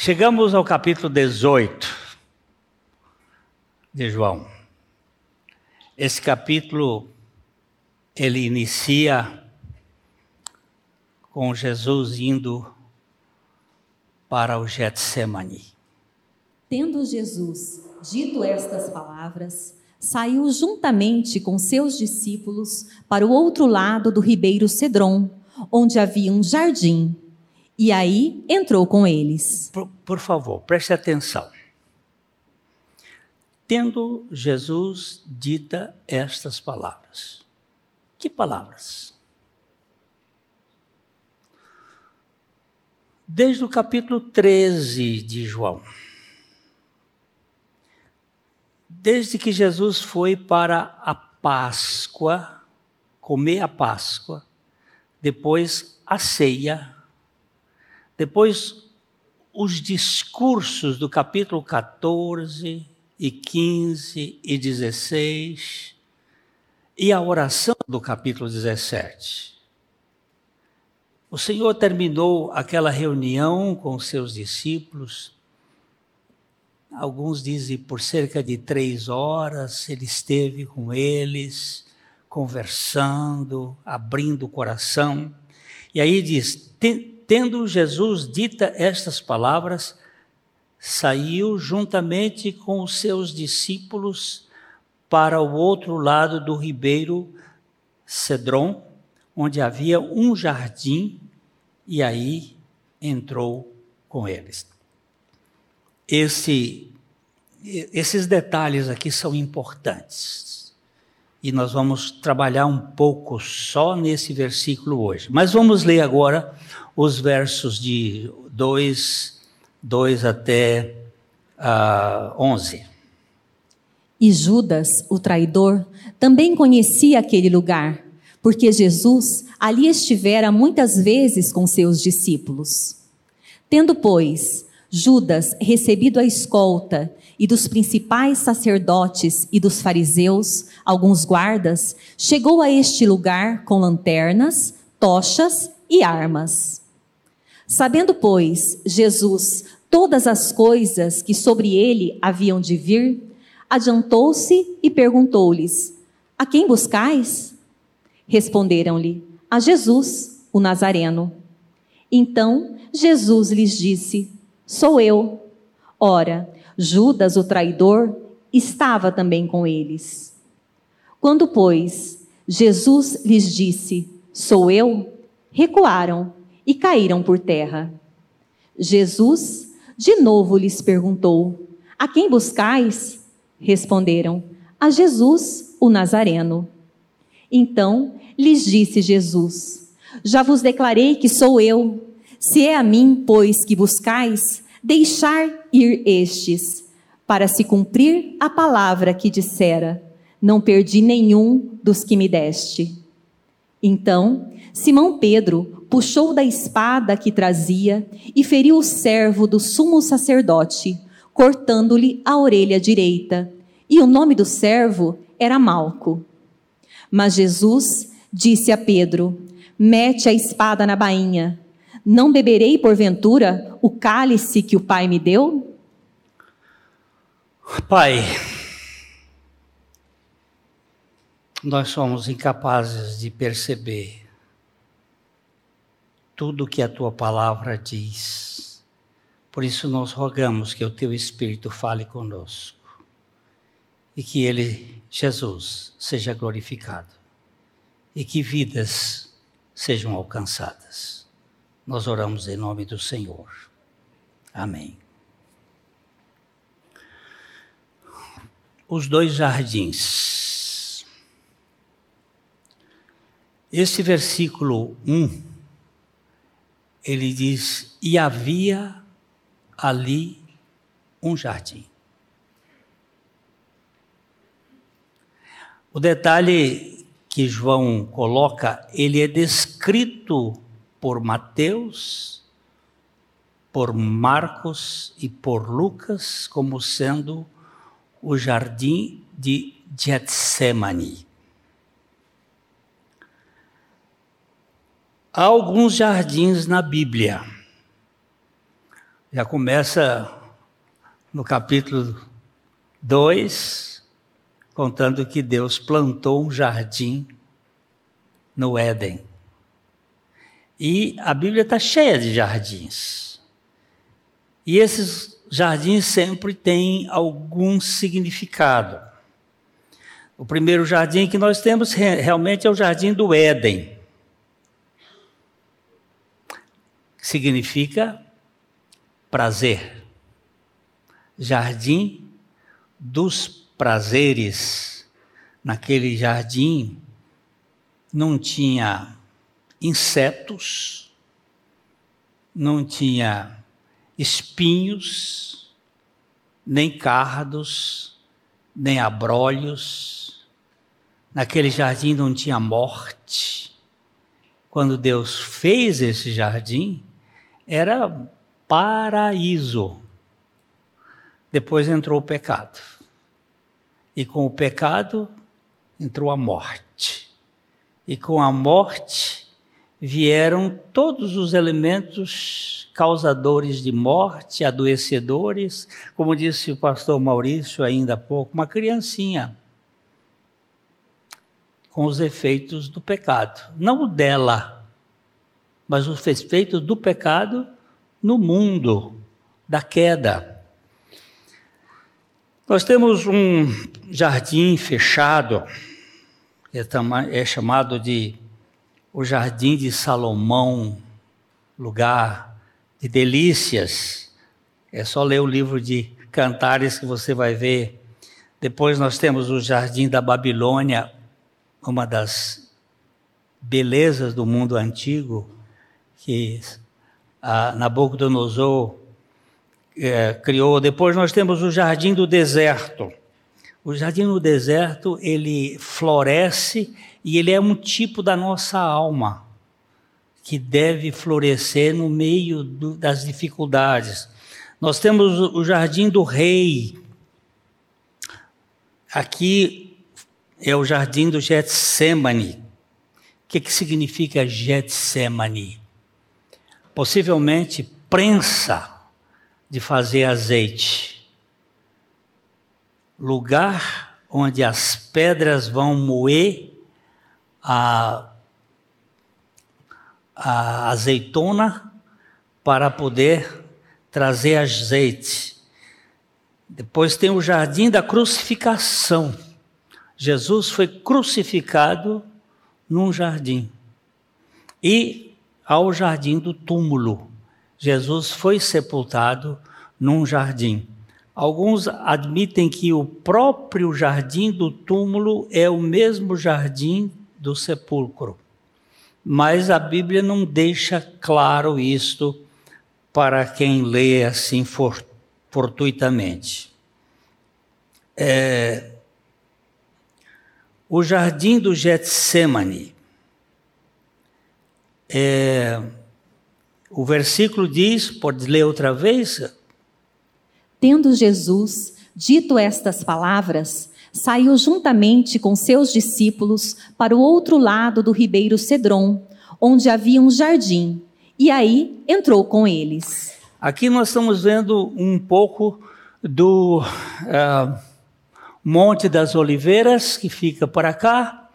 Chegamos ao capítulo 18 de João. Esse capítulo ele inicia com Jesus indo para o Getsemane. Tendo Jesus dito estas palavras, saiu juntamente com seus discípulos para o outro lado do ribeiro Cedron, onde havia um jardim, e aí entrou com eles. Por, por favor, preste atenção. Tendo Jesus dita estas palavras. Que palavras? Desde o capítulo 13 de João. Desde que Jesus foi para a Páscoa, comer a Páscoa, depois a ceia, depois os discursos do capítulo 14 e 15 e 16 e a oração do capítulo 17. O Senhor terminou aquela reunião com seus discípulos Alguns dizem por cerca de três horas ele esteve com eles, conversando, abrindo o coração. E aí diz: tendo Jesus dita estas palavras, saiu juntamente com os seus discípulos para o outro lado do ribeiro Cedron, onde havia um jardim, e aí entrou com eles. Esse, esses detalhes aqui são importantes. E nós vamos trabalhar um pouco só nesse versículo hoje. Mas vamos ler agora os versos de 2, 2 até uh, ah, 11. E Judas, o traidor, também conhecia aquele lugar, porque Jesus ali estivera muitas vezes com seus discípulos. Tendo, pois, Judas, recebido a escolta e dos principais sacerdotes e dos fariseus, alguns guardas, chegou a este lugar com lanternas, tochas e armas. Sabendo, pois, Jesus todas as coisas que sobre ele haviam de vir, adiantou-se e perguntou-lhes: A quem buscais? Responderam-lhe: A Jesus, o Nazareno. Então Jesus lhes disse: Sou eu. Ora, Judas, o traidor, estava também com eles. Quando, pois, Jesus lhes disse: Sou eu, recuaram e caíram por terra. Jesus de novo lhes perguntou: A quem buscais? Responderam: A Jesus, o Nazareno. Então lhes disse Jesus: Já vos declarei que sou eu. Se é a mim, pois, que buscais, deixar ir estes, para se cumprir a palavra que dissera: Não perdi nenhum dos que me deste. Então, Simão Pedro puxou da espada que trazia e feriu o servo do sumo sacerdote, cortando-lhe a orelha direita. E o nome do servo era Malco. Mas Jesus disse a Pedro: Mete a espada na bainha. Não beberei, porventura, o cálice que o Pai me deu? Pai, nós somos incapazes de perceber tudo o que a tua palavra diz. Por isso nós rogamos que o teu Espírito fale conosco e que ele, Jesus, seja glorificado e que vidas sejam alcançadas. Nós oramos em nome do Senhor. Amém. Os dois jardins. Esse versículo 1, ele diz: E havia ali um jardim. O detalhe que João coloca, ele é descrito por Mateus, por Marcos e por Lucas como sendo o jardim de Getsemane. Há alguns jardins na Bíblia. Já começa no capítulo 2, contando que Deus plantou um jardim no Éden. E a Bíblia está cheia de jardins. E esses jardins sempre têm algum significado. O primeiro jardim que nós temos realmente é o jardim do Éden. Significa prazer. Jardim dos prazeres. Naquele jardim não tinha insetos, não tinha espinhos, nem cardos, nem abrolhos. Naquele jardim não tinha morte. Quando Deus fez esse jardim, era paraíso. Depois entrou o pecado. E com o pecado entrou a morte. E com a morte vieram todos os elementos causadores de morte, adoecedores, como disse o pastor Maurício ainda há pouco, uma criancinha com os efeitos do pecado, não o dela, mas os efeitos do pecado no mundo, da queda. Nós temos um jardim fechado, que é chamado de o Jardim de Salomão, lugar de delícias. É só ler o livro de Cantares que você vai ver. Depois nós temos o Jardim da Babilônia, uma das belezas do mundo antigo, que Nabucodonosor é, criou. Depois nós temos o Jardim do Deserto. O Jardim do Deserto, ele floresce e ele é um tipo da nossa alma que deve florescer no meio do, das dificuldades. Nós temos o jardim do rei. Aqui é o jardim do Getsemane. O que, que significa Getsemane? Possivelmente prensa de fazer azeite. Lugar onde as pedras vão moer a a azeitona para poder trazer azeite. Depois tem o jardim da crucificação. Jesus foi crucificado num jardim. E ao jardim do túmulo. Jesus foi sepultado num jardim. Alguns admitem que o próprio jardim do túmulo é o mesmo jardim do sepulcro mas a Bíblia não deixa claro isto para quem lê assim for, fortuitamente. É, o jardim do Getsemane. É, o versículo diz, pode ler outra vez? Tendo Jesus dito estas palavras, saiu juntamente com seus discípulos para o outro lado do ribeiro Cedron, onde havia um jardim, e aí entrou com eles. Aqui nós estamos vendo um pouco do uh, Monte das Oliveiras, que fica para cá,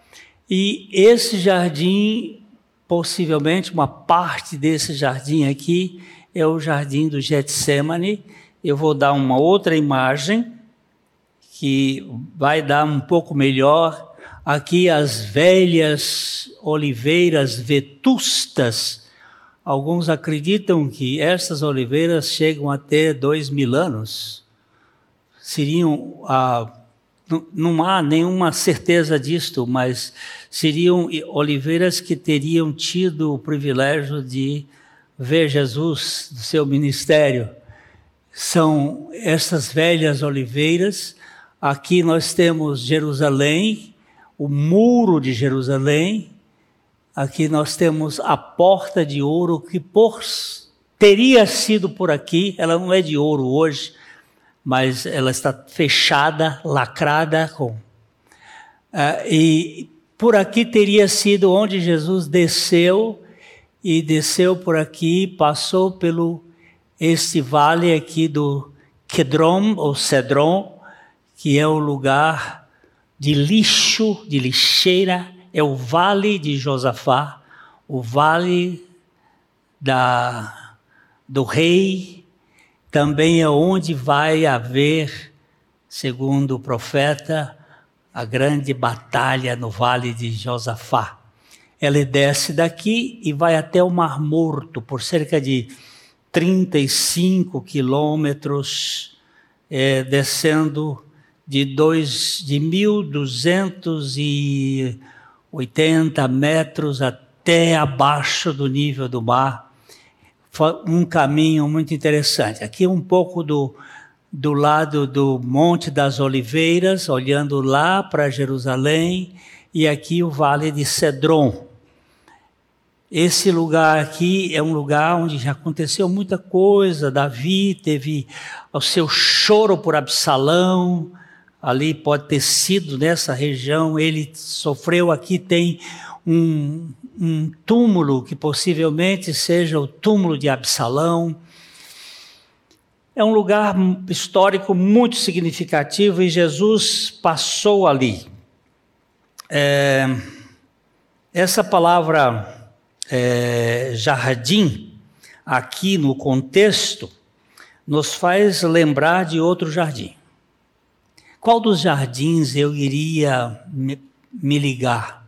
e esse jardim, possivelmente uma parte desse jardim aqui, é o jardim do Getsemane. Eu vou dar uma outra imagem que vai dar um pouco melhor. Aqui as velhas oliveiras vetustas. Alguns acreditam que essas oliveiras chegam a ter dois mil anos. Seriam, ah, não, há nenhuma certeza disto, mas seriam oliveiras que teriam tido o privilégio de ver Jesus do seu ministério. São essas velhas oliveiras Aqui nós temos Jerusalém, o muro de Jerusalém. Aqui nós temos a porta de ouro que por teria sido por aqui, ela não é de ouro hoje, mas ela está fechada, lacrada com. Uh, e por aqui teria sido onde Jesus desceu e desceu por aqui, passou pelo este vale aqui do Kedron ou Cedron, que é o lugar de lixo, de lixeira, é o vale de Josafá, o vale da, do rei, também é onde vai haver, segundo o profeta, a grande batalha no vale de Josafá. Ela desce daqui e vai até o Mar Morto por cerca de 35 quilômetros, é, descendo de, de 1.280 metros até abaixo do nível do mar. Um caminho muito interessante. Aqui um pouco do, do lado do Monte das Oliveiras, olhando lá para Jerusalém, e aqui o Vale de Cedron. Esse lugar aqui é um lugar onde já aconteceu muita coisa. Davi teve o seu choro por Absalão, ali pode ter sido nessa região, ele sofreu aqui, tem um, um túmulo que possivelmente seja o túmulo de Absalão. É um lugar histórico muito significativo e Jesus passou ali. É, essa palavra é, jardim, aqui no contexto, nos faz lembrar de outro jardim. Qual dos jardins eu iria me, me ligar?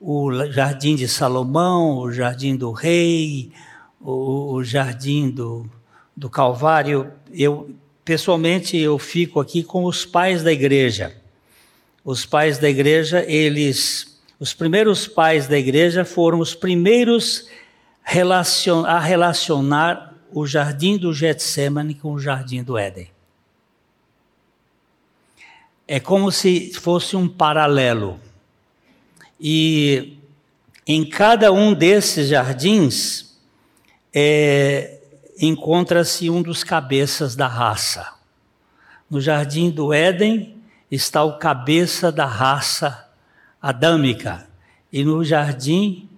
O jardim de Salomão, o jardim do rei, o, o jardim do, do Calvário? Eu, pessoalmente, eu fico aqui com os pais da igreja. Os pais da igreja, eles, os primeiros pais da igreja foram os primeiros a relacionar o jardim do Getsemane com o jardim do Éden. É como se fosse um paralelo. E em cada um desses jardins é, encontra-se um dos cabeças da raça. No jardim do Éden está o cabeça da raça adâmica, e no jardim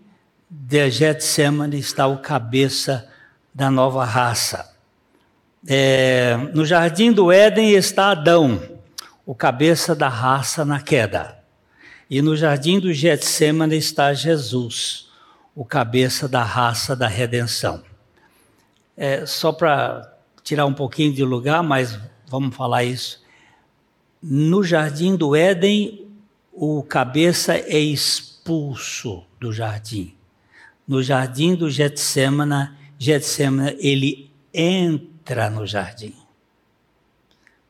de Getsemane está o cabeça da nova raça. É, no jardim do Éden está Adão, o cabeça da raça na queda. E no jardim do Getsemane está Jesus, o cabeça da raça da redenção. É, só para tirar um pouquinho de lugar, mas vamos falar isso. No jardim do Éden, o cabeça é expulso do jardim. No jardim do Getsemane, Getsemane ele entra no jardim.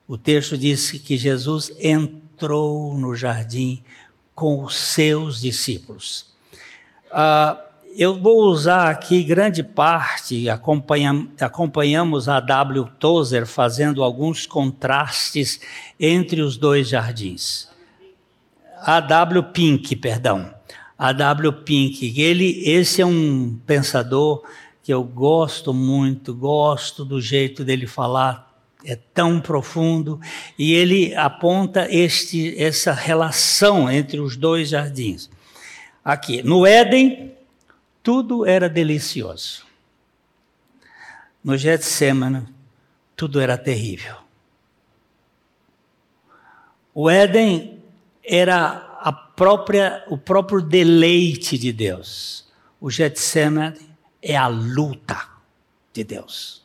O texto diz que Jesus entrou no jardim com os seus discípulos. Uh, eu vou usar aqui grande parte, acompanham, acompanhamos a W. Tozer fazendo alguns contrastes entre os dois jardins. A W. Pink, perdão. A W. Pink, ele, esse é um pensador que eu gosto muito, gosto do jeito dele falar é tão profundo e ele aponta este, essa relação entre os dois jardins. Aqui, no Éden, tudo era delicioso. No Getsemane, tudo era terrível. O Éden era a própria, o próprio deleite de Deus. O Getsemane é a luta de Deus.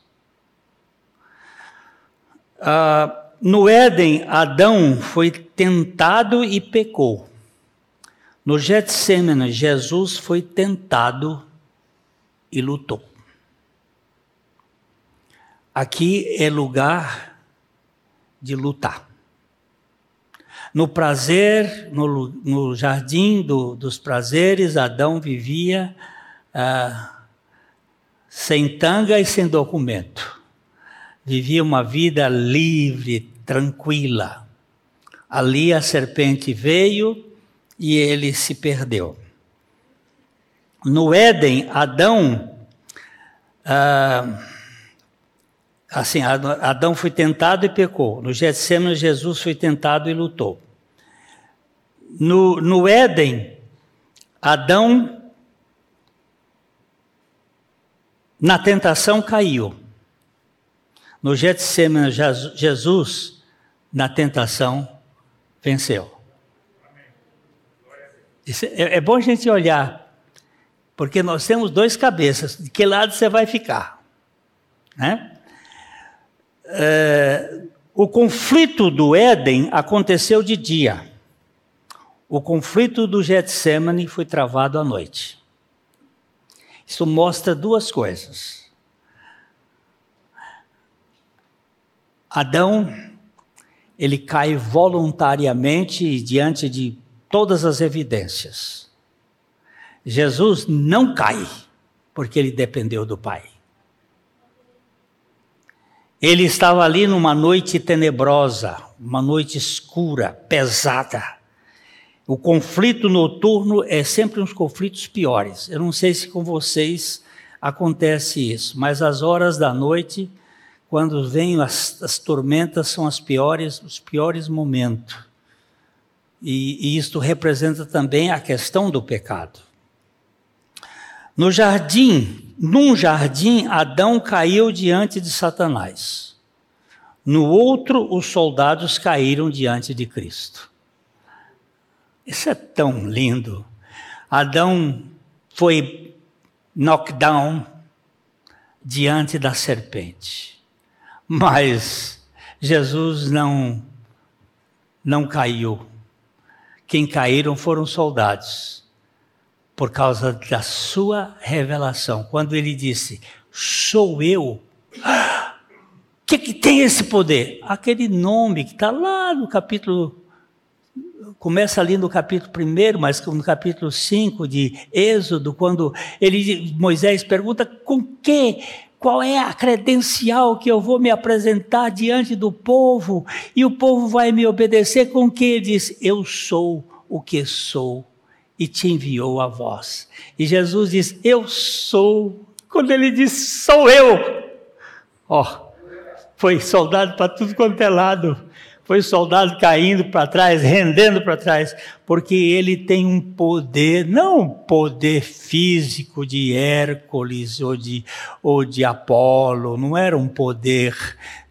Uh, no Éden, Adão foi tentado e pecou. No Getsemane, Jesus foi tentado e lutou. Aqui é lugar de lutar. No prazer, no, no jardim do, dos prazeres, Adão vivia uh, sem tanga e sem documento vivia uma vida livre, tranquila. Ali a serpente veio e ele se perdeu. No Éden, Adão, ah, assim, Adão foi tentado e pecou. No Getsemane, Jesus foi tentado e lutou. No, no Éden, Adão, na tentação, caiu No Getsemane, Jesus, na tentação, venceu. É, é bom a gente olhar, porque nós temos dois cabeças. De que lado você vai ficar? Né? É, o conflito do Éden aconteceu de dia. O conflito do Getsemane foi travado à noite. Isso mostra duas coisas. Adão, ele cai voluntariamente diante de todas as evidências. Jesus não cai, porque ele dependeu do Pai. Ele estava ali numa noite tenebrosa, uma noite escura, pesada. O conflito noturno é sempre uns conflitos piores. Eu não sei se com vocês acontece isso, mas as horas da noite, quando vêm as, as tormentas, são as piores, os piores momentos. E, e isto representa também a questão do pecado. No jardim, num jardim, Adão caiu diante de Satanás. No outro, os soldados caíram diante de Cristo. Isso é tão lindo. Adão foi knockdown diante da serpente. Mas Jesus não não caiu. Quem caíram foram soldados. Por causa da sua revelação. Quando ele disse: "Sou eu". O que, que tem esse poder? Aquele nome que está lá no capítulo começa ali no capítulo 1, mas no capítulo 5 de Êxodo, quando ele, Moisés pergunta com que, qual é a credencial que eu vou me apresentar diante do povo, e o povo vai me obedecer com que ele diz, eu sou o que sou, e te enviou a voz. E Jesus diz, eu sou. Quando ele diz, sou eu. Ó, oh, foi soldado para tudo quanto é lado foi soldado caindo para trás, rendendo para trás, porque ele tem um poder, não um poder físico de Hércules ou de, ou de Apolo, não era um poder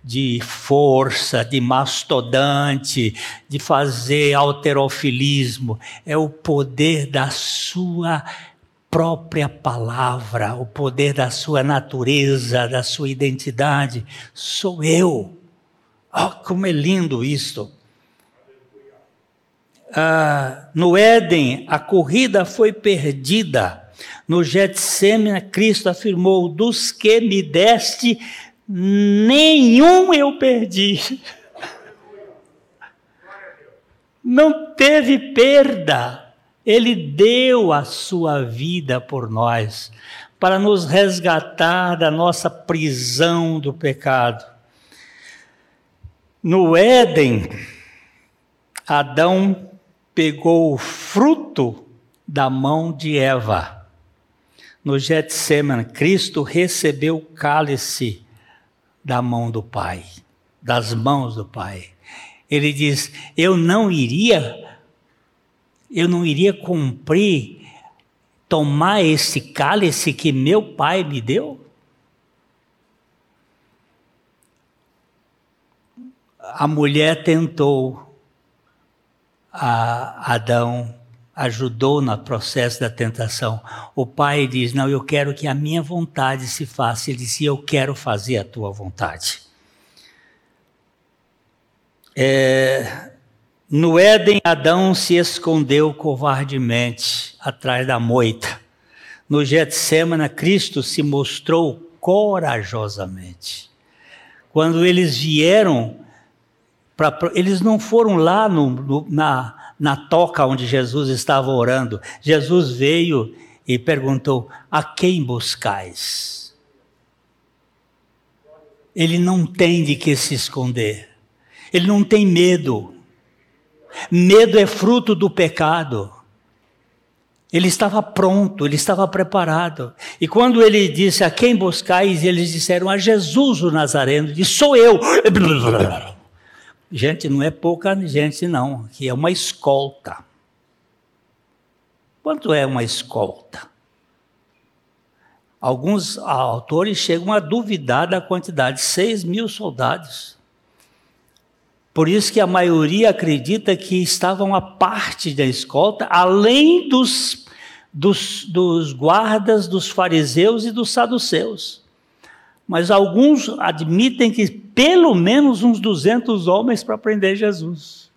de força, de mastodante, de fazer alterofilismo, é o poder da sua própria palavra, o poder da sua natureza, da sua identidade. Sou eu. Oh, como é lindo isto! Ah, no Éden, a corrida foi perdida. No Getsemane, Cristo afirmou: Dos que me deste, nenhum eu perdi. Não teve perda. Ele deu a sua vida por nós, para nos resgatar da nossa prisão do pecado. No Éden, Adão pegou o fruto da mão de Eva. No Getsemane, Cristo recebeu o cálice da mão do Pai, das mãos do Pai. Ele diz: Eu não iria, eu não iria cumprir, tomar esse cálice que meu Pai me deu? A mulher tentou, a Adão ajudou no processo da tentação. O pai diz: Não, eu quero que a minha vontade se faça. Ele disse: Eu quero fazer a tua vontade. É, no Éden, Adão se escondeu covardemente atrás da moita. No Getsemane, Cristo se mostrou corajosamente. Quando eles vieram Pra, pra, eles não foram lá no, no, na, na toca onde Jesus estava orando. Jesus veio e perguntou: A quem buscais? Ele não tem de que se esconder. Ele não tem medo. Medo é fruto do pecado. Ele estava pronto, ele estava preparado. E quando ele disse: A quem buscais? Eles disseram: A Jesus o Nazareno. Sou eu. Gente, não é pouca gente, não, que é uma escolta. Quanto é uma escolta? Alguns autores chegam a duvidar da quantidade, 6 mil soldados. Por isso que a maioria acredita que estavam a parte da escolta, além dos, dos, dos guardas, dos fariseus e dos saduceus. Mas alguns admitem que pelo menos uns 200 homens para prender Jesus.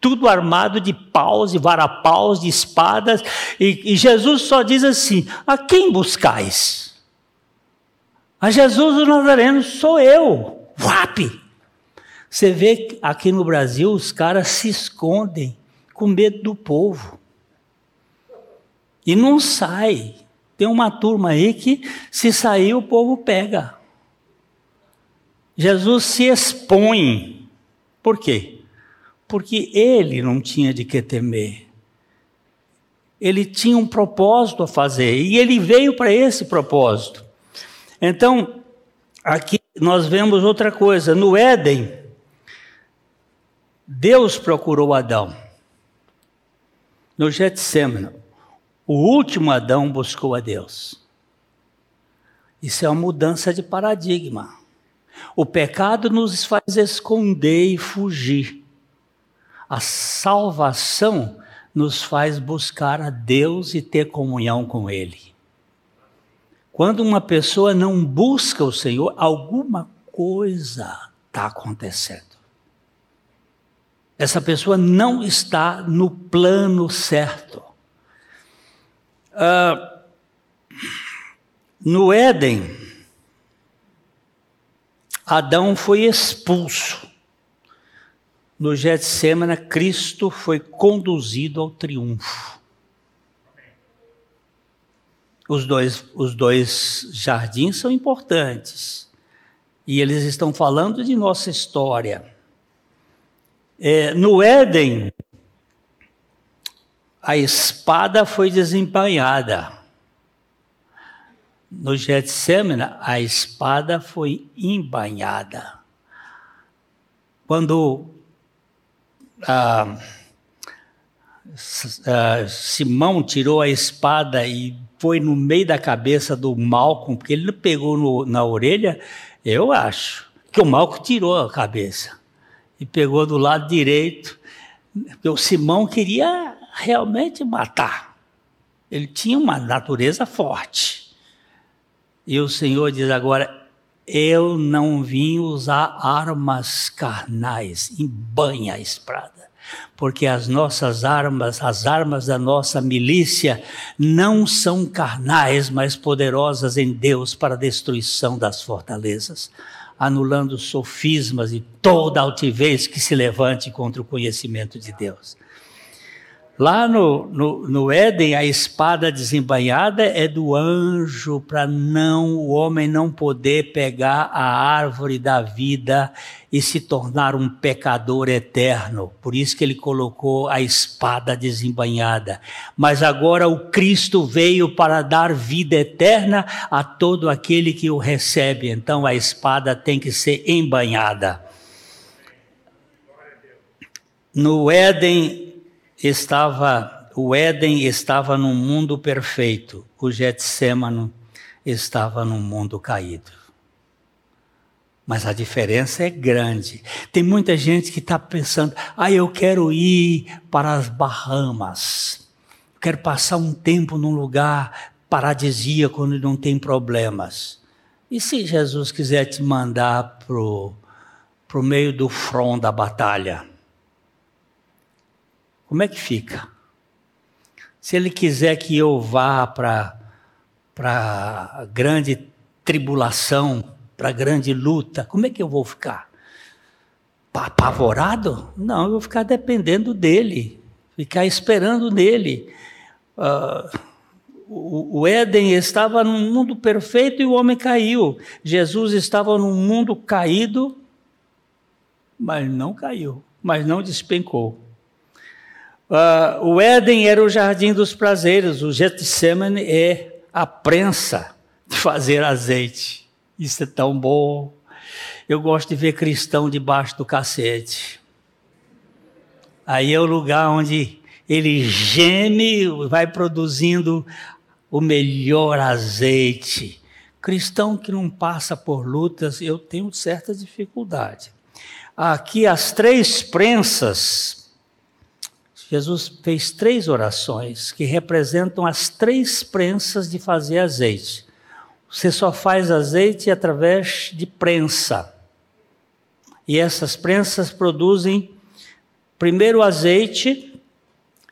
Tudo armado de paus, de varapaus, de espadas. E, e Jesus só diz assim: A quem buscais? A Jesus o Nazareno sou eu. Vape! Você vê aqui no Brasil os caras se escondem com medo do povo. E não sai. Tem uma turma aí que, se sair, o povo pega. Jesus se expõe. Por quê? Porque ele não tinha de que temer. Ele tinha um propósito a fazer e ele veio para esse propósito. Então, aqui nós vemos outra coisa. No Éden, Deus procurou Adão. No Getsemane, o último Adão buscou a Deus. Isso é uma mudança de paradigma. O pecado nos faz esconder e fugir. A salvação nos faz buscar a Deus e ter comunhão com Ele. Quando uma pessoa não busca o Senhor, alguma coisa está acontecendo. Essa pessoa não está no plano certo. Uh, no Éden, Adão foi expulso. No Getsemane, Cristo foi conduzido ao triunfo. Os dois, os dois jardins são importantes. E eles estão falando de nossa história. É, no Éden, a espada foi desembainhada. No Getsemane, a espada foi embainhada. Quando ah, ah, Simão tirou a espada e foi no meio da cabeça do Malco, porque ele pegou no, na orelha, eu acho que o Malco tirou a cabeça e pegou do lado direito, porque o Simão queria realmente matar. Ele tinha uma natureza forte. E o Senhor diz agora: Eu não vim usar armas carnais, banha a espada. Porque as nossas armas, as armas da nossa milícia, não são carnais, mas poderosas em Deus para a destruição das fortalezas anulando sofismas e toda altivez que se levante contra o conhecimento de Deus. Lá no, no, no Éden, a espada desembainhada é do anjo para não o homem não poder pegar a árvore da vida e se tornar um pecador eterno. Por isso que ele colocou a espada desembainhada. Mas agora o Cristo veio para dar vida eterna a todo aquele que o recebe. Então a espada tem que ser embanhada. No Éden, estava, o Éden estava num mundo perfeito, o Getsemane estava num mundo caído. Mas a diferença é grande. Tem muita gente que está pensando: ah, eu quero ir para as Bahamas, quero passar um tempo num lugar paradisíaco onde não tem problemas. E se Jesus quiser te mandar para o meio do front da batalha? Como é que fica? Se ele quiser que eu vá para a grande tribulação, para a grande luta, como é que eu vou ficar? Apavorado? Não, eu vou ficar dependendo dele, ficar esperando nele. Uh, o, o Éden estava num mundo perfeito e o homem caiu. Jesus estava num mundo caído, mas não caiu, mas não despencou. Uh, o Éden era o jardim dos prazeres, o Getsemane é a prensa de fazer azeite. Isso é tão bom. Eu gosto de ver cristão debaixo do cacete. Aí é o lugar onde ele geme, vai produzindo o melhor azeite. Cristão que não passa por lutas, eu tenho certa dificuldade. Aqui as três prensas, Jesus fez três orações que representam as três prensas de fazer azeite. Você só faz azeite através de prensa. E essas prensas produzem primeiro azeite,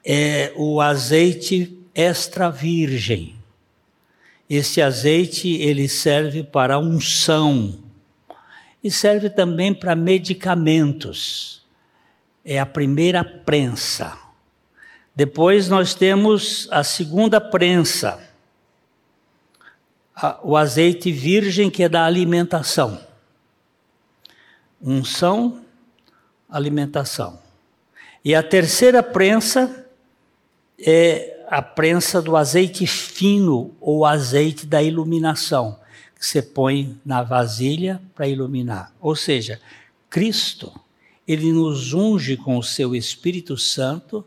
é o azeite extra virgem. Esse azeite ele serve para unção e serve também para medicamentos. É a primeira prensa. Depois nós temos a segunda prensa, o azeite virgem que é da alimentação. Unção, alimentação. E a terceira prensa é a prensa do azeite fino ou azeite da iluminação, que você põe na vasilha para iluminar. Ou seja, Cristo, ele nos unge com o seu Espírito Santo,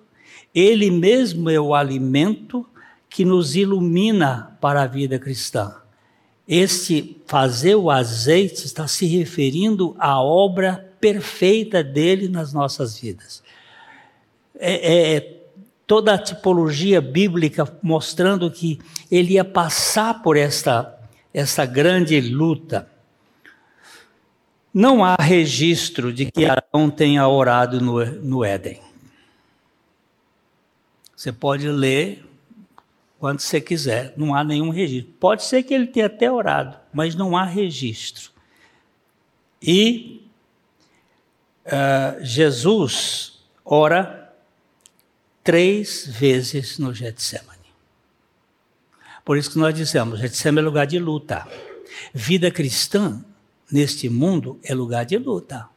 ele mesmo é o alimento que nos ilumina para a vida cristã. Este fazer o azeite está se referindo à obra perfeita dele nas nossas vidas. É, é, toda a tipologia bíblica mostrando que ele ia passar por esta, essa grande luta. Não há registro de que Arão tenha orado no, no Éden. Você pode ler quando você quiser, não há nenhum registro. Pode ser que ele tenha até orado, mas não há registro. E uh, Jesus ora três vezes no Getsemane. Por isso que nós dizemos, Getsemane é lugar de luta. Vida cristã neste mundo é lugar de luta.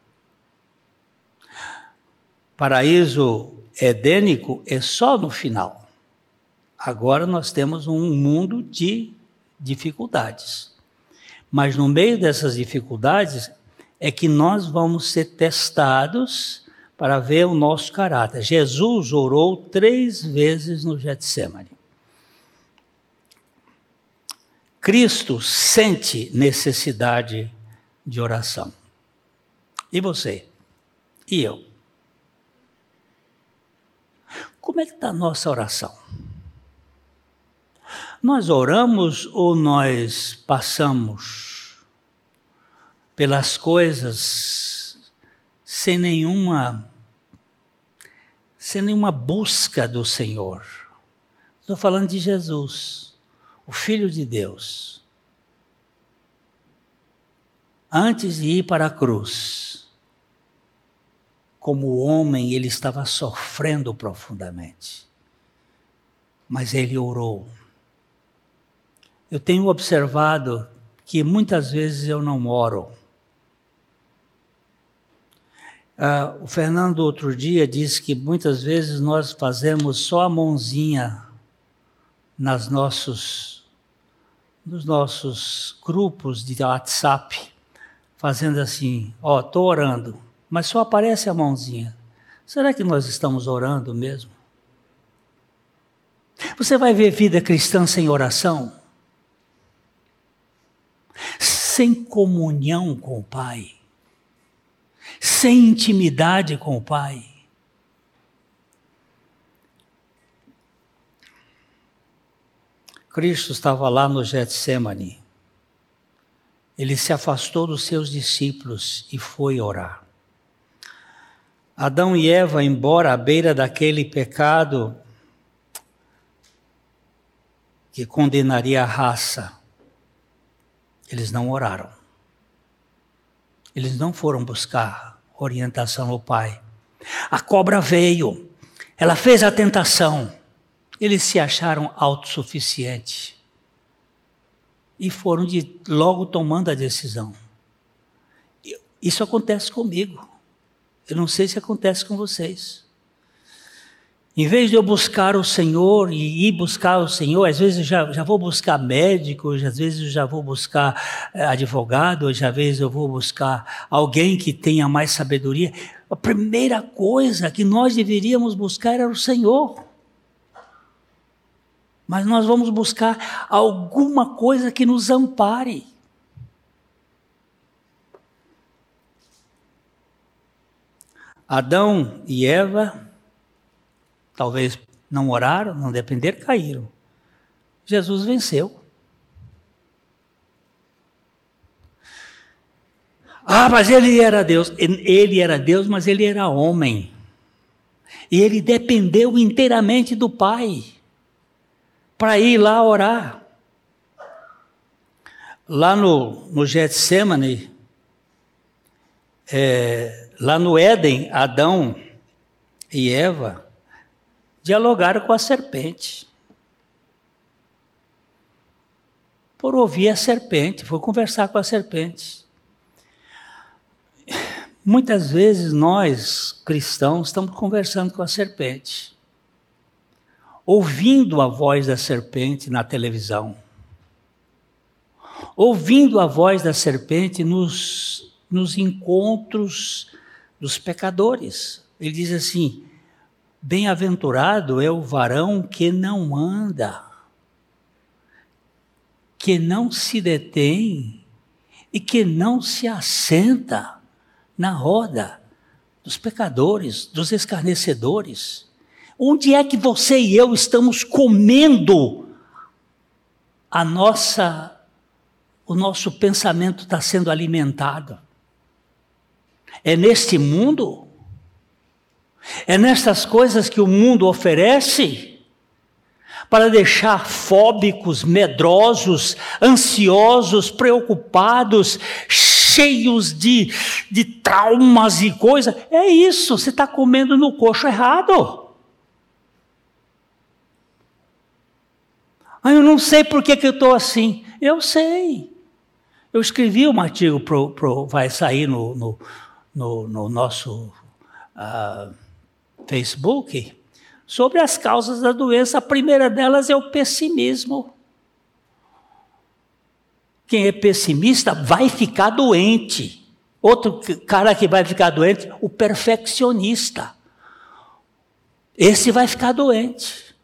Paraíso edênico é só no final. Agora nós temos um mundo de dificuldades. Mas no meio dessas dificuldades é que nós vamos ser testados para ver o nosso caráter. Jesus orou três vezes no Getsemane. Cristo sente necessidade de oração. E você? E eu? Como é que está a nossa oração? Nós oramos ou nós passamos pelas coisas sem nenhuma sem nenhuma busca do Senhor. Estou falando de Jesus, o Filho de Deus. Antes de ir para a cruz, como homem, ele estava sofrendo profundamente. Mas ele orou. Eu tenho observado que muitas vezes eu não oro. Ah, o Fernando outro dia disse que muitas vezes nós fazemos só a mãozinha nas nossos, nos nossos grupos de WhatsApp, fazendo assim, ó, oh, estou orando, mas só aparece a mãozinha. Será que nós estamos orando mesmo? Você vai ver vida cristã sem oração? Sem comunhão com o Pai? sem intimidade com o Pai. Cristo estava lá no Getsemane. Ele se afastou dos seus discípulos e foi orar. Adão e Eva, embora à beira daquele pecado que condenaria a raça, eles não oraram. Eles não foram buscar orientação ao pai. A cobra veio, ela fez a tentação, eles se acharam autossuficientes e foram de, logo tomando a decisão. Isso acontece comigo. Eu não sei se acontece com vocês. Em vez de eu buscar o Senhor e ir buscar o Senhor, às vezes eu já, já vou buscar médico, às vezes eu já vou buscar eh, advogado, às vezes eu vou buscar alguém que tenha mais sabedoria. A primeira coisa que nós deveríamos buscar era o Senhor. mas nós vamos buscar alguma coisa que nos ampare. Adão e Eva, talvez não oraram, não dependeram, caíram. Jesus venceu. Ah, mas ele era Deus. Ele era Deus, mas ele era homem. E ele dependeu inteiramente do Pai para ir lá orar. Lá no, no Getsemane, é, lá no Éden, Adão e Eva dialogaram com a serpente. Por ouvir a serpente, foi conversar com a serpente. Muitas vezes nós, cristãos, estamos conversando com a serpente, ouvindo a voz da serpente na televisão, ouvindo a voz da serpente nos, nos encontros dos pecadores. Ele diz assim: Bem-aventurado é o varão que não anda, que não se detém e que não se assenta na roda dos pecadores, dos escarnecedores. Onde é que você e eu estamos comendo a nossa o nosso pensamento está sendo alimentado? É neste mundo? É nessas coisas que o mundo oferece? Para deixar fóbicos, medrosos, ansiosos, preocupados, cheios de, de traumas e coisas. É isso, você está comendo no coxo errado. Ah, eu não sei por que, que eu estou assim. Eu sei. Eu escrevi um artigo, pro, pro, vai sair no, no, no, no nosso uh, Facebook, sobre as causas da doença. A primeira delas é o pessimismo. Quem é pessimista vai ficar doente. Outro cara que vai ficar doente, o perfeccionista. Esse vai ficar doente.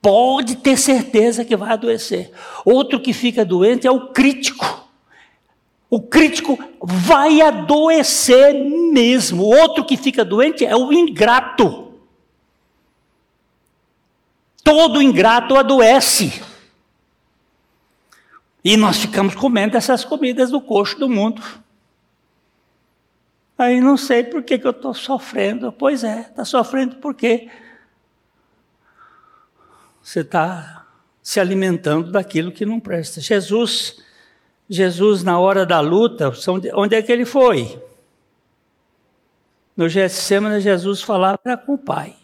Pode ter certeza que vai adoecer. Outro que fica doente é o crítico. O crítico vai adoecer mesmo. Outro que fica doente é o ingrato. Todo ingrato adoece. E nós ficamos comendo essas comidas do coxo do mundo. Aí não sei por que, que eu estou sofrendo. Pois é, está sofrendo porque você está se alimentando daquilo que não presta. Jesus, Jesus na hora da luta, onde é que ele foi? No Getsemane, Jesus falava com o Pai.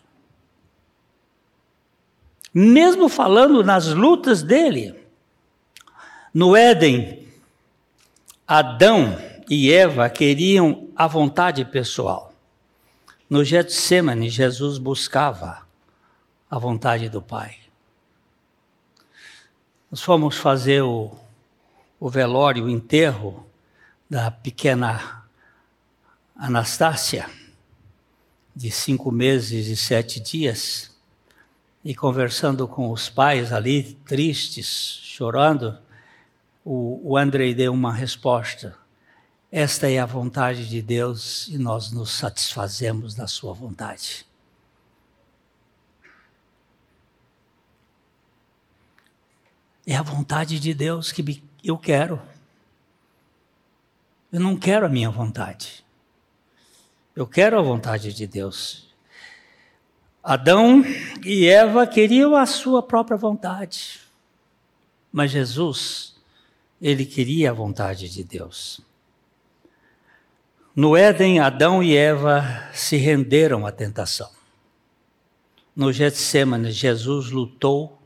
Mesmo falando nas lutas dele, no Éden, Adão e Eva queriam a vontade pessoal. No Getsemane, Jesus buscava a vontade do Pai. Nós fomos fazer o, o velório, o enterro da pequena Anastácia, de cinco meses e sete dias, e conversando com os pais ali, tristes, chorando, o, o Andrei deu uma resposta. Esta é a vontade de Deus e nós nos satisfazemos da sua vontade. É a vontade de Deus que eu quero. Eu não quero a minha vontade. Eu quero a vontade de Deus. Adão e Eva queriam a sua própria vontade. Mas Jesus ele queria a vontade de Deus. No Éden, Adão e Eva se renderam à tentação. No Getsemane, Jesus lutou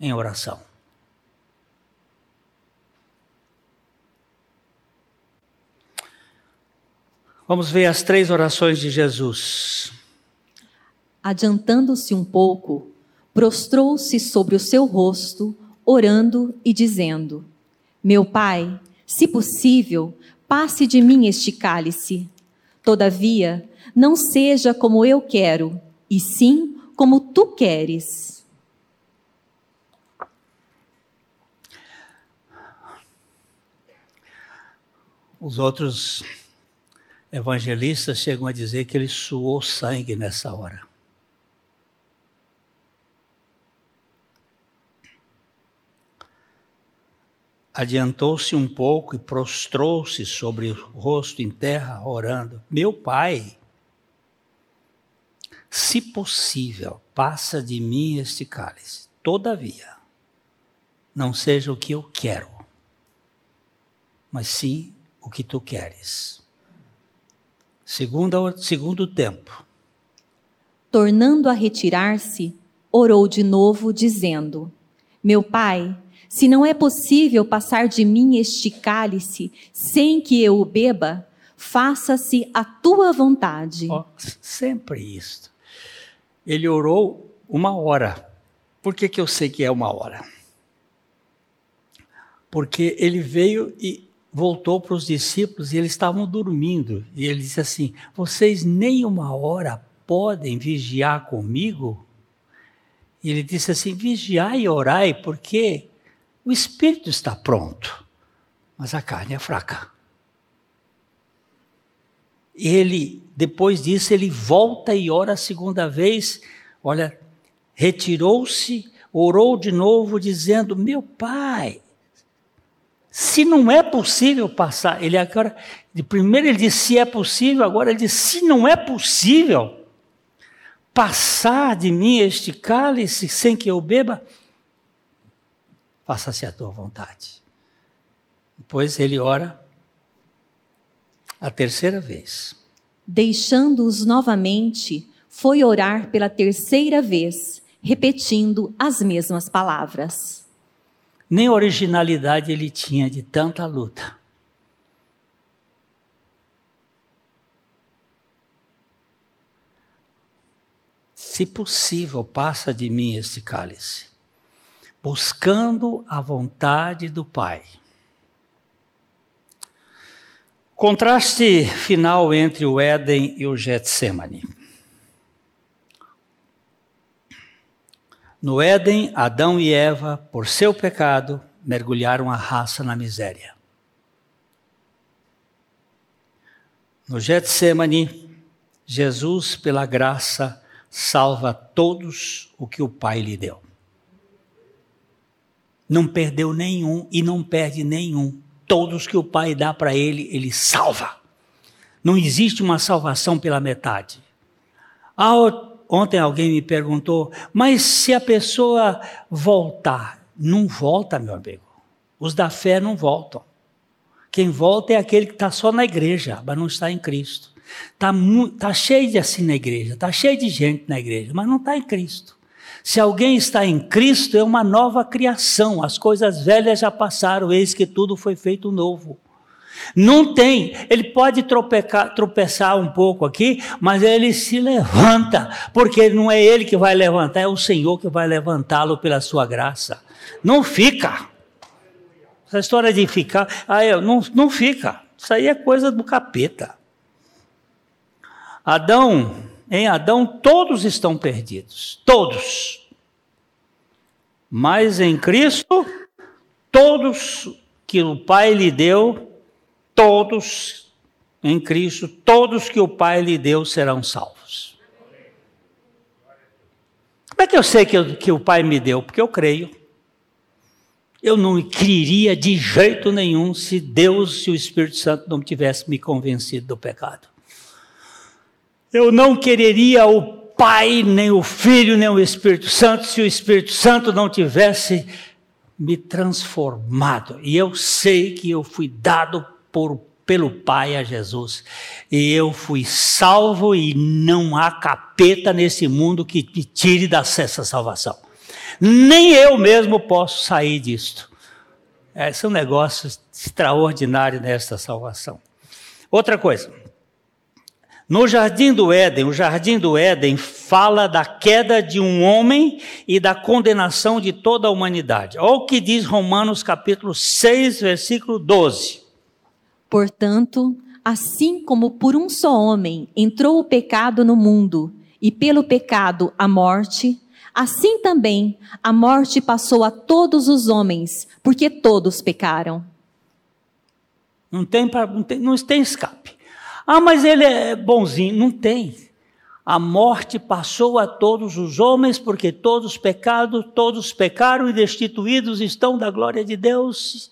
em oração. Vamos ver as três orações de Jesus. Adiantando-se um pouco, prostrou-se sobre o seu rosto, orando e dizendo: Meu pai, se possível, passe de mim este cálice. Todavia, não seja como eu quero, e sim como tu queres. Os outros evangelistas chegam a dizer que ele suou sangue nessa hora. Adiantou-se um pouco e prostrou-se sobre o rosto em terra, orando: Meu pai, se possível, passa de mim este cálice. Todavia, não seja o que eu quero, mas sim o que tu queres. Segundo, segundo tempo. Tornando a retirar-se, orou de novo, dizendo: Meu pai, se não é possível passar de mim este cálice sem que eu o beba, faça-se a tua vontade. Oh, sempre isto. Ele orou uma hora. Por que, que eu sei que é uma hora? Porque ele veio e voltou para os discípulos e eles estavam dormindo. E ele disse assim: Vocês nem uma hora podem vigiar comigo? E ele disse assim: Vigiai e orai, porque o espírito está pronto, mas a carne é fraca. Ele, depois disso, ele volta e ora a segunda vez. Olha, retirou-se, orou de novo, dizendo: Meu pai, se não é possível passar, ele agora, de primeiro ele disse se é possível, agora ele diz se não é possível passar de mim este cálice sem que eu beba, faça-se a tua vontade. Depois ele ora a terceira vez. Deixando-os novamente, foi orar pela terceira vez, repetindo as mesmas palavras. Nem originalidade ele tinha de tanta luta. Se possível, passa de mim este cálice, buscando a vontade do Pai. Contraste final entre o Éden e o Getsemane. No Éden, Adão e Eva, por seu pecado, mergulharam a raça na miséria. No Getsemane, Jesus, pela graça, salva todos o que o Pai lhe deu. Não perdeu nenhum e não perde nenhum todos que o Pai dá para ele, ele salva. Não existe uma salvação pela metade. Ah, ontem alguém me perguntou, mas se a pessoa voltar, não volta, meu amigo. Os da fé não voltam. Quem volta é aquele que está só na igreja, mas não está em Cristo. Está tá cheio de assim na igreja, está cheio de gente na igreja, mas não está em Cristo. Se alguém está em Cristo, é uma nova criação. As coisas velhas já passaram, eis que tudo foi feito novo. Não tem, ele pode tropecar, tropeçar um pouco aqui, mas ele se levanta, porque não é ele que vai levantar, é o Senhor que vai levantá-lo pela sua graça. Não fica. Essa história de ficar, eu, não, não fica. Isso aí é coisa do capeta. Adão em Adão todos estão perdidos, todos. Mas em Cristo, todos que o Pai lhe deu, todos em Cristo, todos que o Pai lhe deu serão salvos. Como é que eu sei que, eu, que o Pai me deu? Porque eu creio. Eu não criaria de jeito nenhum se Deus e o Espírito Santo não tivessem me convencido do pecado. Eu não quereria o Pai, nem o Filho, nem o Espírito Santo, se o Espírito Santo não tivesse me transformado. E eu sei que eu fui dado por, pelo Pai a Jesus. E eu fui salvo e não há capeta nesse mundo que me tire dessa salvação. Nem eu mesmo posso sair disto. Esse é um negócio extraordinário nesta salvação. Outra coisa, no jardim do Éden, o jardim do Éden fala da queda de um homem e da condenação de toda a humanidade. Olha o que diz Romanos capítulo 6, versículo 12. Portanto, assim como por um só homem entrou o pecado no mundo, e pelo pecado a morte, assim também a morte passou a todos os homens, porque todos pecaram. Não tem, não tem, não tem escape. Ah, mas ele é bonzinho. Não tem. A morte passou a todos os homens, porque todos pecados, todos pecaram e destituídos estão da glória de Deus.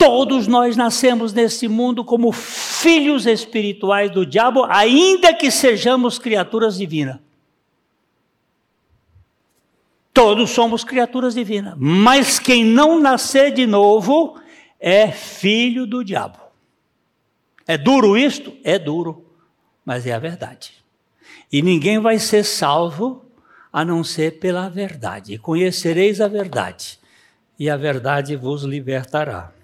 Todos nós nascemos nesse mundo como filhos espirituais do diabo, ainda que sejamos criaturas divinas. Todos somos criaturas divinas, mas quem não nascer de novo é filho do diabo. É duro isto? É duro, mas é a verdade. E ninguém vai ser salvo a não ser pela verdade. E conhecereis a verdade, e a verdade vos libertará.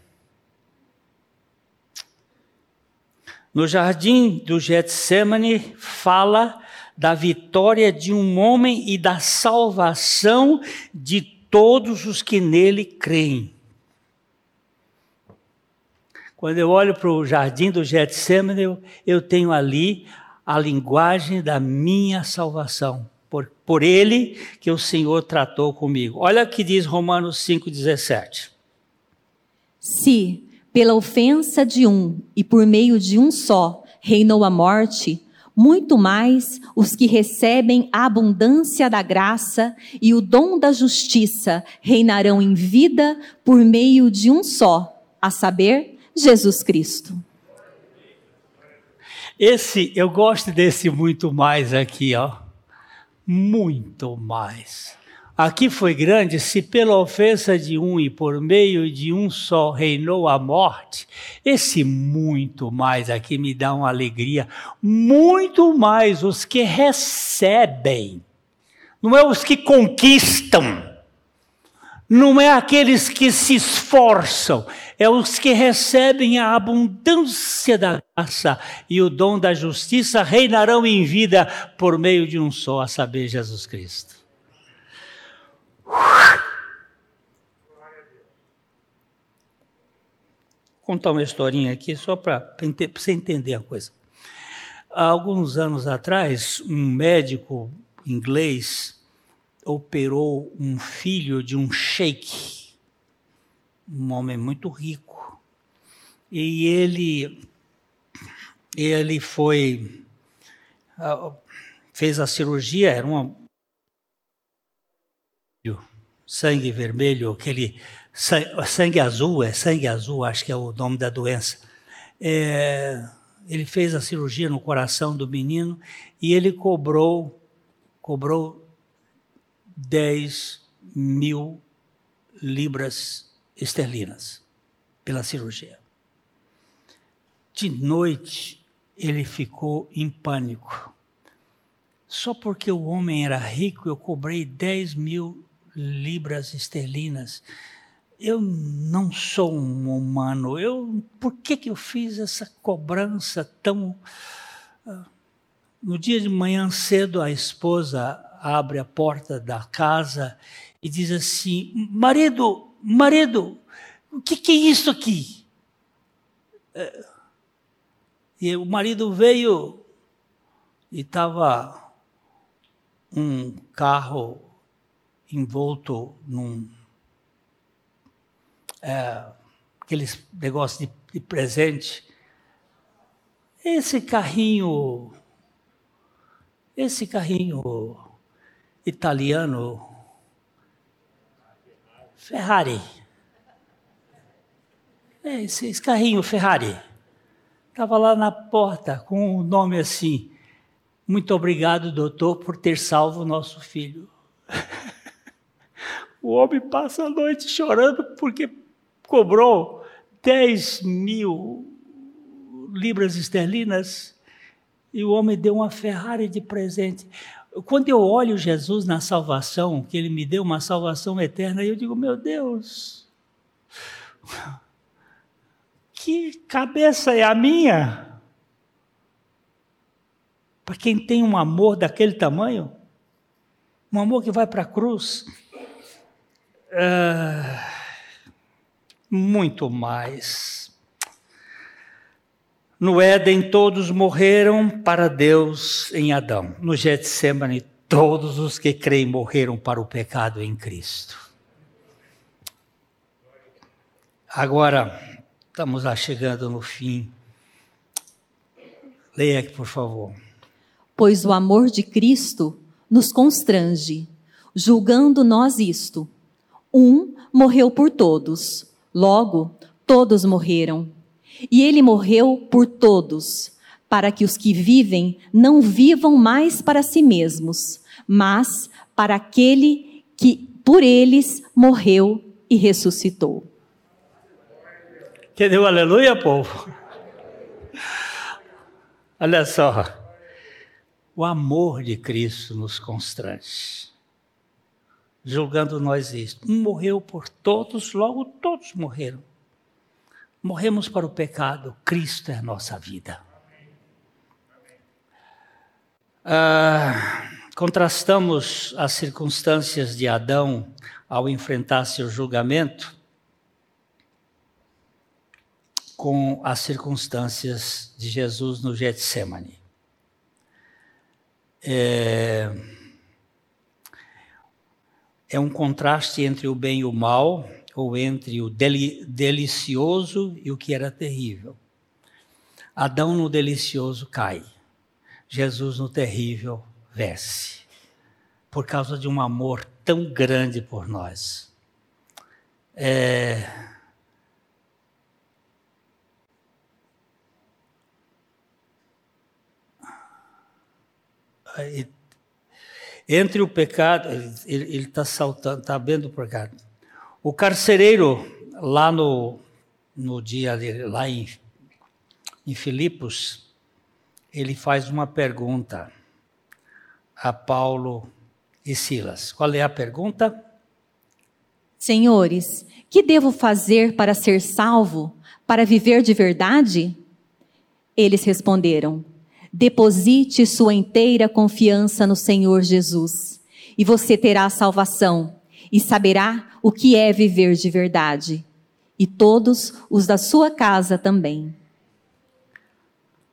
No jardim do Getsemane fala da vitória de um homem e da salvação de todos os que nele creem. Quando eu olho para o jardim do Getsemane, eu, eu tenho ali a linguagem da minha salvação. Por, por ele que o Senhor tratou comigo. Olha o que diz Romanos 5,17. Se, pela ofensa de um e por meio de um só, reinou a morte, muito mais os que recebem a abundância da graça e o dom da justiça reinarão em vida por meio de um só, a saber, Jesus Cristo. Esse, eu gosto desse muito mais aqui, ó. Muito mais. Aqui foi grande, se pela ofensa de um e por meio de um só reinou a morte, esse muito mais aqui me dá uma alegria. Muito mais os que recebem, não é os que conquistam não é aqueles que se esforçam, é os que recebem a abundância da graça e o dom da justiça reinarão em vida por meio de um só, a saber, Jesus Cristo. Vou contar uma historinha aqui só para você entender a coisa. Há alguns anos atrás, um médico inglês operou um filho de um sheik, um homem muito rico. E ele ele foi ah, fez a cirurgia, era um sangue vermelho, aquele sangue azul, é sangue azul, acho que é o nome da doença. É, ele fez a cirurgia no coração do menino e ele cobrou cobrou 10 mil libras esterlinas pela cirurgia. De noite, ele ficou em pânico. Só porque o homem era rico, eu cobrei 10 mil libras esterlinas. Eu não sou um humano. Eu, por que, que eu fiz essa cobrança tão. Ah, no dia de manhã cedo, a esposa abre a porta da casa e diz assim: Marido, marido, o que, que é isso aqui? É, e o marido veio e estava um carro envolto num. É, aqueles negócios de, de presente. Esse carrinho, esse carrinho italiano Ferrari. É, esse, esse carrinho Ferrari. Estava lá na porta com o um nome assim. Muito obrigado, doutor, por ter salvo o nosso filho. o homem passa a noite chorando porque cobrou 10 mil libras esterlinas e o homem deu uma Ferrari de presente quando eu olho Jesus na salvação, que ele me deu uma salvação eterna, eu digo, meu Deus, que cabeça é a minha? Para quem tem um amor daquele tamanho, um amor que vai para a cruz, uh, muito mais. No Éden, todos morreram para Deus em Adão. No Getsemane, todos os que creem morreram para o pecado em Cristo. Agora, estamos lá chegando no fim. Leia aqui, por favor. Pois o amor de Cristo nos constrange, julgando nós isto. Um morreu por todos, logo todos morreram. E ele morreu por todos, para que os que vivem não vivam mais para si mesmos, mas para aquele que por eles morreu e ressuscitou. Entendeu? Aleluia, povo. Olha só. O amor de Cristo nos constrange. Julgando nós isto. Um morreu por todos, logo todos morreram. Morremos para o pecado, Cristo é a nossa vida. Ah, contrastamos as circunstâncias de Adão ao enfrentar seu julgamento com as circunstâncias de Jesus no Getsemane. É, é um contraste entre o bem e o mal, ou entre o deli, delicioso e o que era terrível. Adão no delicioso cai, Jesus no terrível vence, por causa de um amor tão grande por nós. É, entre o pecado, ele está saltando, está vendo o pecado. O carcereiro, lá no, no dia, lá em, em Filipos, ele faz uma pergunta a Paulo e Silas. Qual é a pergunta? Senhores, que devo fazer para ser salvo, para viver de verdade? Eles responderam: Deposite sua inteira confiança no Senhor Jesus, e você terá salvação e saberá o que é viver de verdade, e todos os da sua casa também.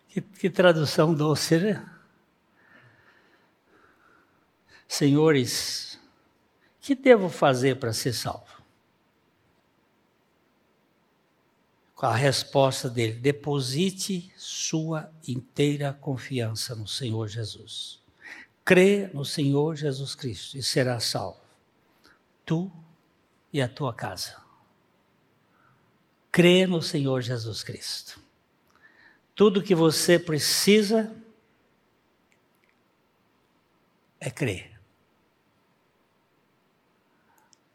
Que, que tradução doce, né? Senhores, que devo fazer para ser salvo? A resposta dele: deposite sua inteira confiança no Senhor Jesus. Crê no Senhor Jesus Cristo e será salvo. Tu e a tua casa. Crê no Senhor Jesus Cristo. Tudo que você precisa é crer.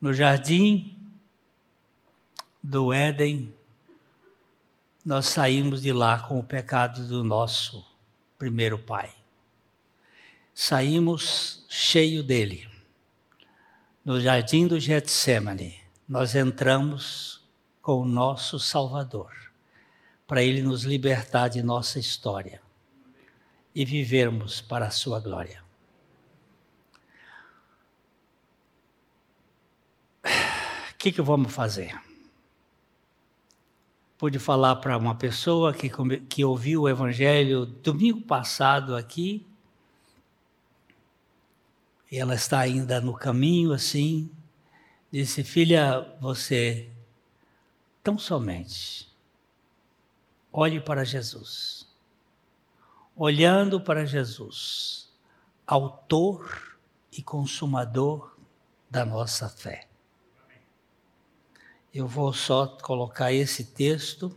No jardim do Éden, nós saímos de lá com o pecado do nosso primeiro pai. Saímos cheio dele. No jardim do Getsemane, nós entramos com o nosso Salvador, para ele nos libertar de nossa história e vivermos para a sua glória. O que, que vamos fazer? Pude falar para uma pessoa que, que ouviu o Evangelho domingo passado aqui, e ela está ainda no caminho assim, disse: Filha, você tão somente olhe para Jesus. Olhando para Jesus, autor e consumador da nossa fé. Eu vou só colocar esse texto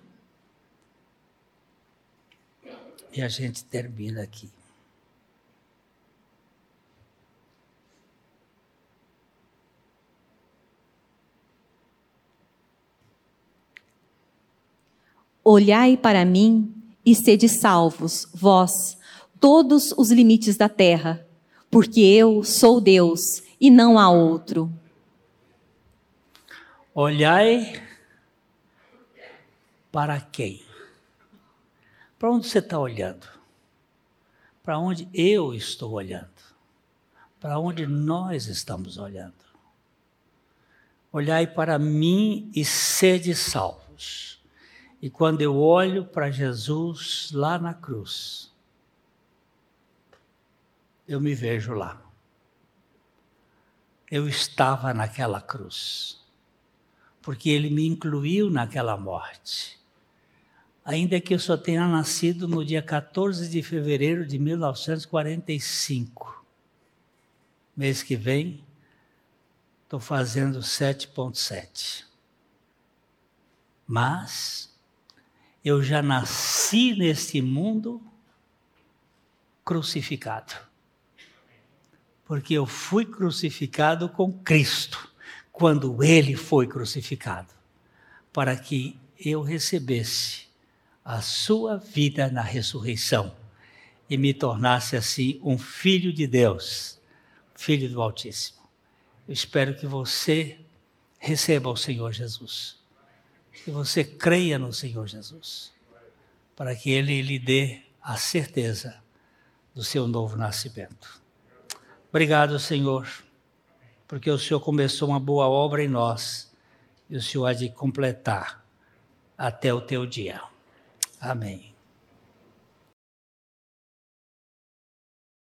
e a gente termina aqui. Olhai para mim e sede salvos, vós, todos os limites da terra, porque eu sou Deus e não há outro. Olhai para quem? Para onde você está olhando? Para onde eu estou olhando? Para onde nós estamos olhando? Olhai para mim e sede salvos. E quando eu olho para Jesus lá na cruz, eu me vejo lá. Eu estava naquela cruz porque Ele me incluiu naquela morte. Ainda que eu só tenha nascido no dia 14 de fevereiro de 1945. Mês que vem, estou fazendo 7,7. Mas eu já nasci neste mundo crucificado. Porque eu fui crucificado com Cristo quando ele foi crucificado, para que eu recebesse a sua vida na ressurreição e me tornasse assim um filho de Deus, filho do Altíssimo. Eu espero que você receba o Senhor Jesus, que você creia no Senhor Jesus, para que Ele lhe dê a certeza do seu novo nascimento. Obrigado, Senhor, porque o Senhor começou uma boa obra em nós e o Senhor há de completar até o teu dia. Amém.